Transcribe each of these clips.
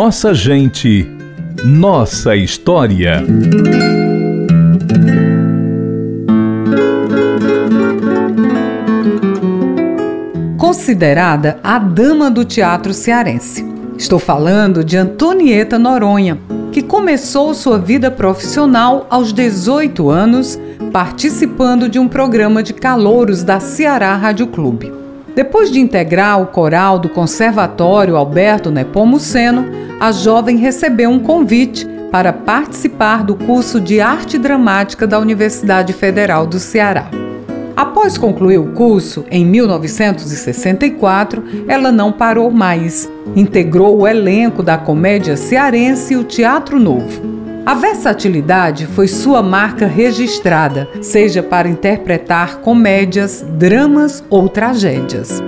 Nossa gente, nossa história. Considerada a dama do teatro cearense. Estou falando de Antonieta Noronha, que começou sua vida profissional aos 18 anos, participando de um programa de calouros da Ceará Rádio Clube. Depois de integrar o coral do Conservatório Alberto Nepomuceno, a jovem recebeu um convite para participar do curso de Arte Dramática da Universidade Federal do Ceará. Após concluir o curso, em 1964, ela não parou mais. Integrou o elenco da comédia cearense e o Teatro Novo. A versatilidade foi sua marca registrada, seja para interpretar comédias, dramas ou tragédias.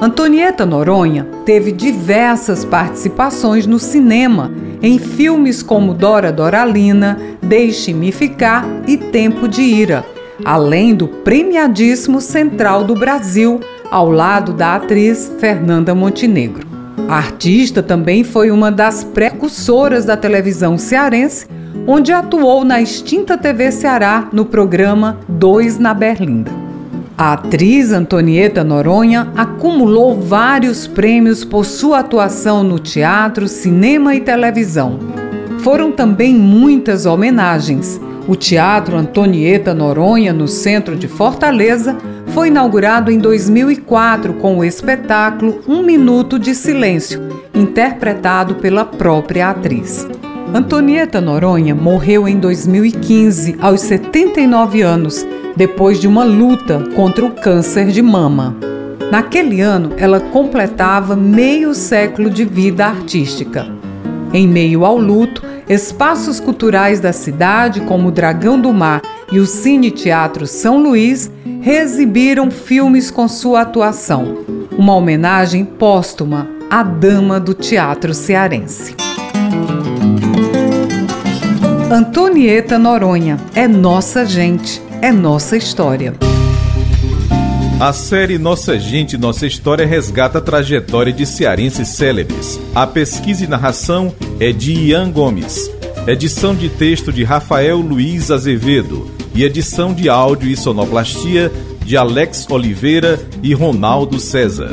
Antonieta Noronha teve diversas participações no cinema, em filmes como Dora Doralina, Deixe-me Ficar e Tempo de Ira, além do premiadíssimo Central do Brasil, ao lado da atriz Fernanda Montenegro. A artista também foi uma das precursoras da televisão cearense onde atuou na extinta TV Ceará no programa Dois na Berlinda. A atriz Antonieta Noronha acumulou vários prêmios por sua atuação no teatro, cinema e televisão. Foram também muitas homenagens. O Teatro Antonieta Noronha, no centro de Fortaleza, foi inaugurado em 2004 com o espetáculo Um Minuto de Silêncio, interpretado pela própria atriz. Antonieta Noronha morreu em 2015, aos 79 anos, depois de uma luta contra o câncer de mama. Naquele ano, ela completava meio século de vida artística. Em meio ao luto, espaços culturais da cidade, como o Dragão do Mar e o Cine Teatro São Luís, reexibiram filmes com sua atuação. Uma homenagem póstuma à dama do teatro cearense. Antonieta Noronha. É nossa gente, é nossa história. A série Nossa Gente, Nossa História resgata a trajetória de cearenses célebres. A pesquisa e narração é de Ian Gomes. Edição de texto de Rafael Luiz Azevedo. E edição de áudio e sonoplastia de Alex Oliveira e Ronaldo César.